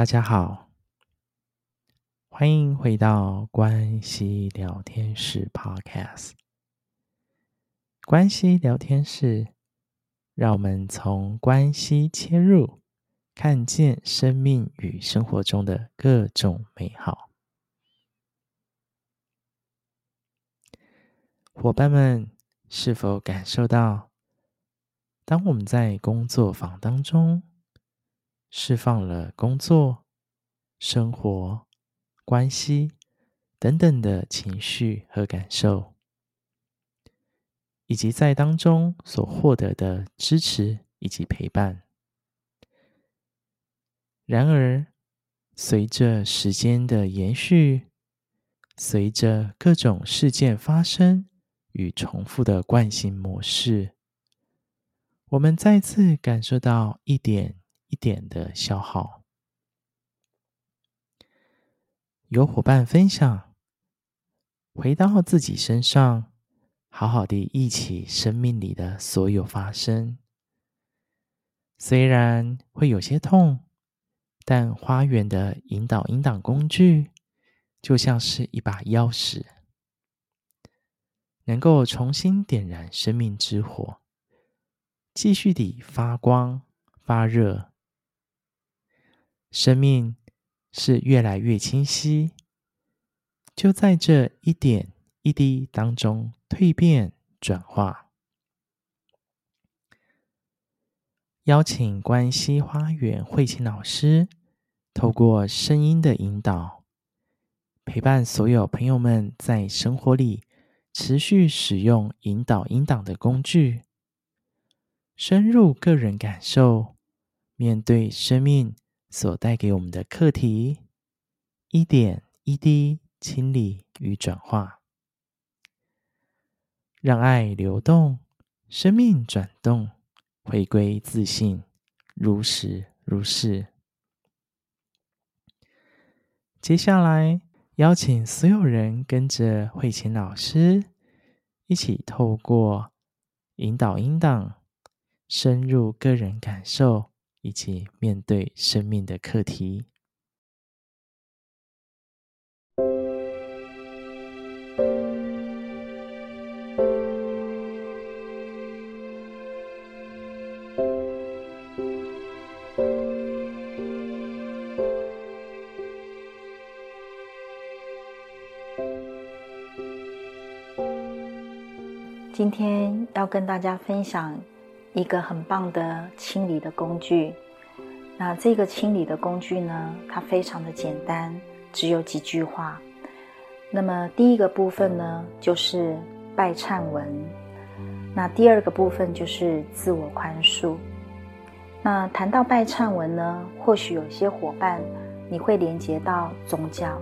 大家好，欢迎回到关系聊天室 Podcast。关系聊天室，让我们从关系切入，看见生命与生活中的各种美好。伙伴们，是否感受到，当我们在工作坊当中，释放了工作、生活、关系等等的情绪和感受，以及在当中所获得的支持以及陪伴。然而，随着时间的延续，随着各种事件发生与重复的惯性模式，我们再次感受到一点一点的消耗。有伙伴分享，回到自己身上，好好的忆起生命里的所有发生。虽然会有些痛，但花园的引导引导工具，就像是一把钥匙，能够重新点燃生命之火，继续地发光发热。生命是越来越清晰，就在这一点一滴当中蜕变转化。邀请关西花园慧琴老师，透过声音的引导，陪伴所有朋友们在生活里持续使用引导引导的工具，深入个人感受，面对生命。所带给我们的课题，一点一滴清理与转化，让爱流动，生命转动，回归自信，如实如是。接下来，邀请所有人跟着慧琴老师，一起透过引导音档，深入个人感受。以及面对生命的课题。今天要跟大家分享。一个很棒的清理的工具，那这个清理的工具呢，它非常的简单，只有几句话。那么第一个部分呢，就是拜忏文；那第二个部分就是自我宽恕。那谈到拜忏文呢，或许有些伙伴你会连接到宗教，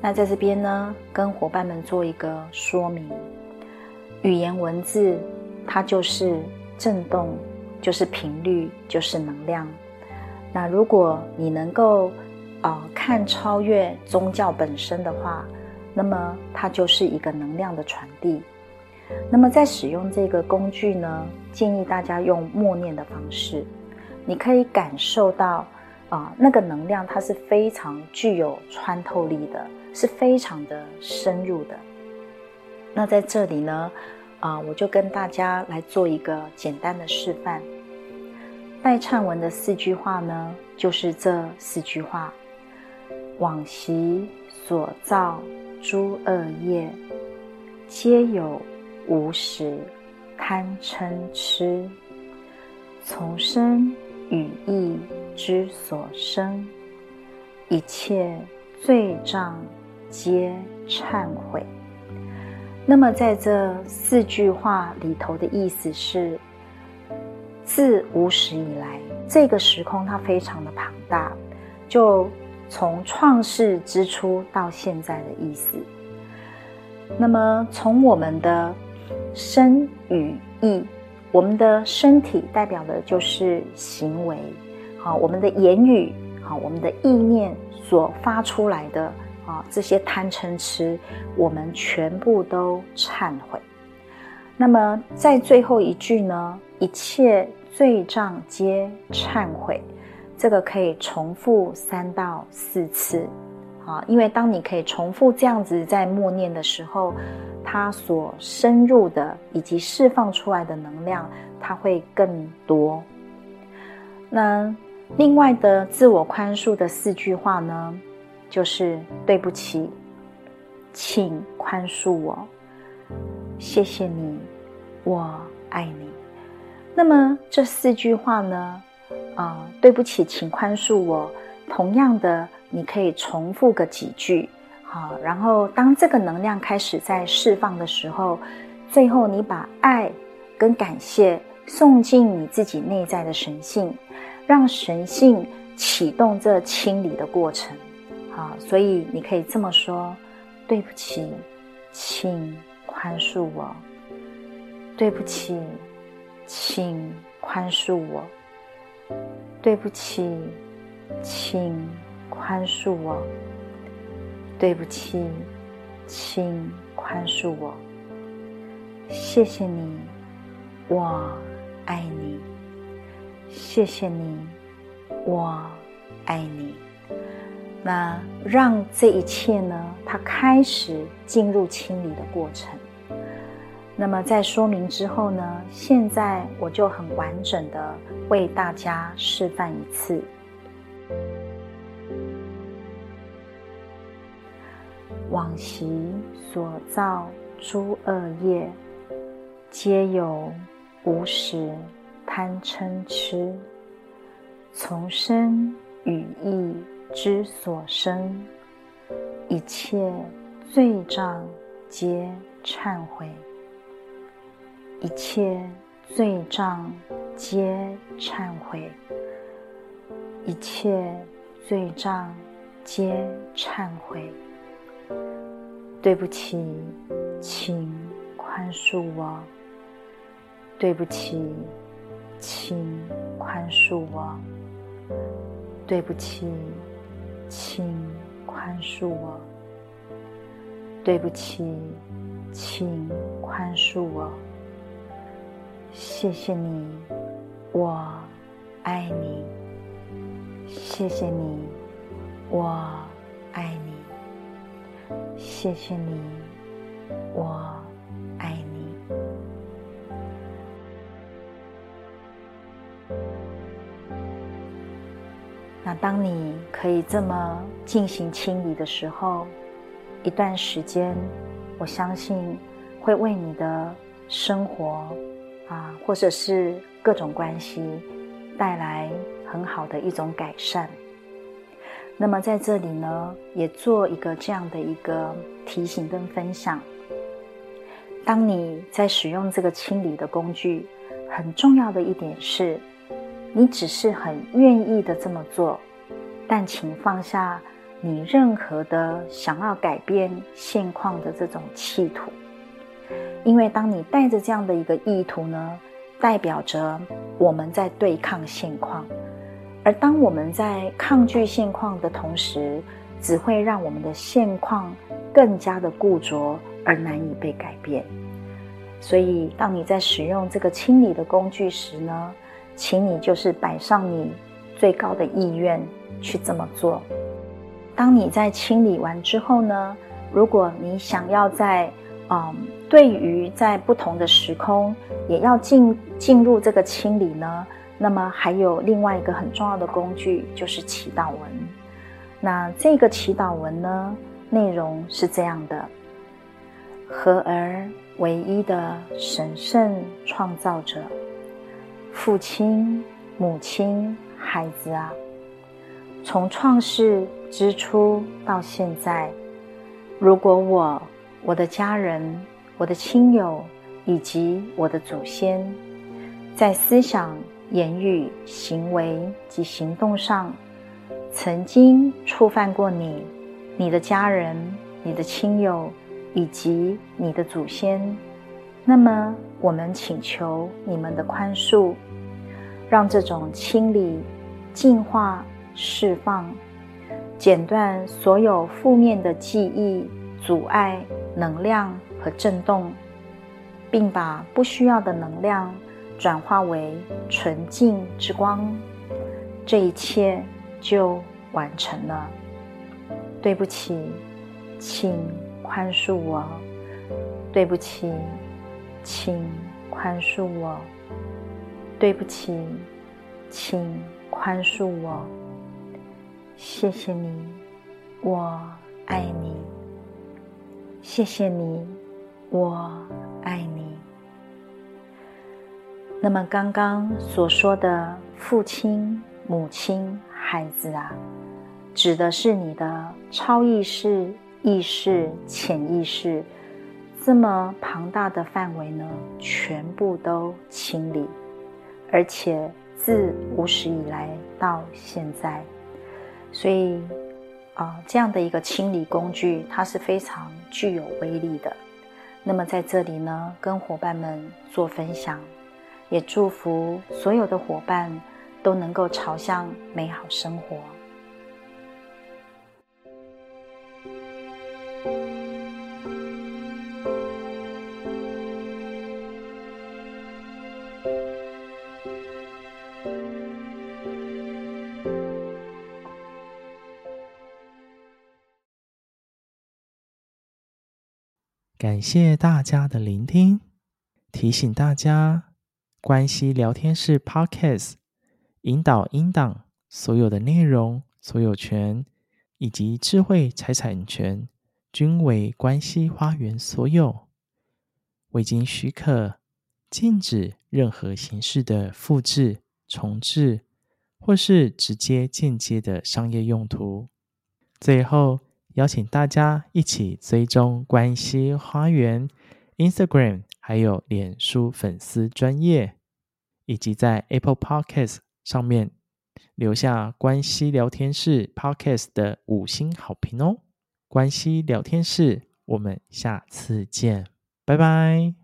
那在这边呢，跟伙伴们做一个说明：语言文字，它就是。震动就是频率，就是能量。那如果你能够，呃，看超越宗教本身的话，那么它就是一个能量的传递。那么在使用这个工具呢，建议大家用默念的方式，你可以感受到，啊、那个能量它是非常具有穿透力的，是非常的深入的。那在这里呢，啊，我就跟大家来做一个简单的示范。拜忏文的四句话呢，就是这四句话：往昔所造诸恶业，皆有无始贪嗔痴，从身语意之所生，一切罪障皆忏悔。那么，在这四句话里头的意思是，自无始以来，这个时空它非常的庞大，就从创世之初到现在的意思。那么，从我们的身语意，我们的身体代表的就是行为，好，我们的言语，好，我们的意念所发出来的。啊，这些贪嗔痴，我们全部都忏悔。那么在最后一句呢，一切罪障皆忏悔。这个可以重复三到四次，啊，因为当你可以重复这样子在默念的时候，它所深入的以及释放出来的能量，它会更多。那另外的自我宽恕的四句话呢，就是对不起，请宽恕我，谢谢你，我爱你。那么这四句话呢，啊、对不起，请宽恕我。同样的，你可以重复个几句，好，然后当这个能量开始在释放的时候，最后你把爱跟感谢送进你自己内在的神性。让神性启动这清理的过程，好，所以你可以这么说：对不起，请宽恕我。对不起，请宽恕我。对不起，请宽恕我。对不起，请宽恕我。谢谢你，我爱你。谢谢你，我爱你。那让这一切呢，它开始进入清理的过程。那么在说明之后呢，现在我就很完整的为大家示范一次。往昔所造诸恶业，皆由无始。贪嗔痴，从身语意之所生，一切罪障皆忏悔，一切罪障皆忏悔，一切罪障皆忏悔。对不起，请宽恕我。对不起。请宽恕我，对不起，请宽恕我，对不起，请宽恕我。谢谢你，我爱你。谢谢你，我爱你。谢谢你，我爱。当你可以这么进行清理的时候，一段时间，我相信会为你的生活啊，或者是各种关系带来很好的一种改善。那么在这里呢，也做一个这样的一个提醒跟分享：当你在使用这个清理的工具，很重要的一点是。你只是很愿意的这么做，但请放下你任何的想要改变现况的这种企图，因为当你带着这样的一个意图呢，代表着我们在对抗现况，而当我们在抗拒现况的同时，只会让我们的现况更加的固着而难以被改变。所以，当你在使用这个清理的工具时呢，请你就是摆上你最高的意愿去这么做。当你在清理完之后呢，如果你想要在嗯，对于在不同的时空也要进进入这个清理呢，那么还有另外一个很重要的工具就是祈祷文。那这个祈祷文呢，内容是这样的：合而为一的神圣创造者。父亲、母亲、孩子啊，从创世之初到现在，如果我、我的家人、我的亲友以及我的祖先，在思想、言语、行为及行动上，曾经触犯过你、你的家人、你的亲友以及你的祖先。那么，我们请求你们的宽恕，让这种清理、净化、释放，剪断所有负面的记忆、阻碍、能量和震动，并把不需要的能量转化为纯净之光，这一切就完成了。对不起，请宽恕我。对不起，请宽恕我。对不起，请宽恕我。谢谢你，我爱你。谢谢你，我爱你。那么刚刚所说的父亲、母亲、孩子啊，指的是你的超意识、意识、潜意识，这么庞大的范围呢，全部都清理，而且自无始以来到现在，所以啊，这样的一个清理工具，它是非常具有威力的。那么在这里呢，跟伙伴们做分享。也祝福所有的伙伴都能够朝向美好生活。谢大家的聆听，提醒大家。关系聊天室 Podcast 引导音档所有的内容所有权以及智慧财产权均为关系花园所有，未经许可，禁止任何形式的复制、重制或是直接间接的商业用途。最后，邀请大家一起追踪关西花园 Instagram。还有脸书粉丝专页，以及在 Apple Podcast 上面留下关西聊天室 Podcast 的五星好评哦！关西聊天室，我们下次见，拜拜。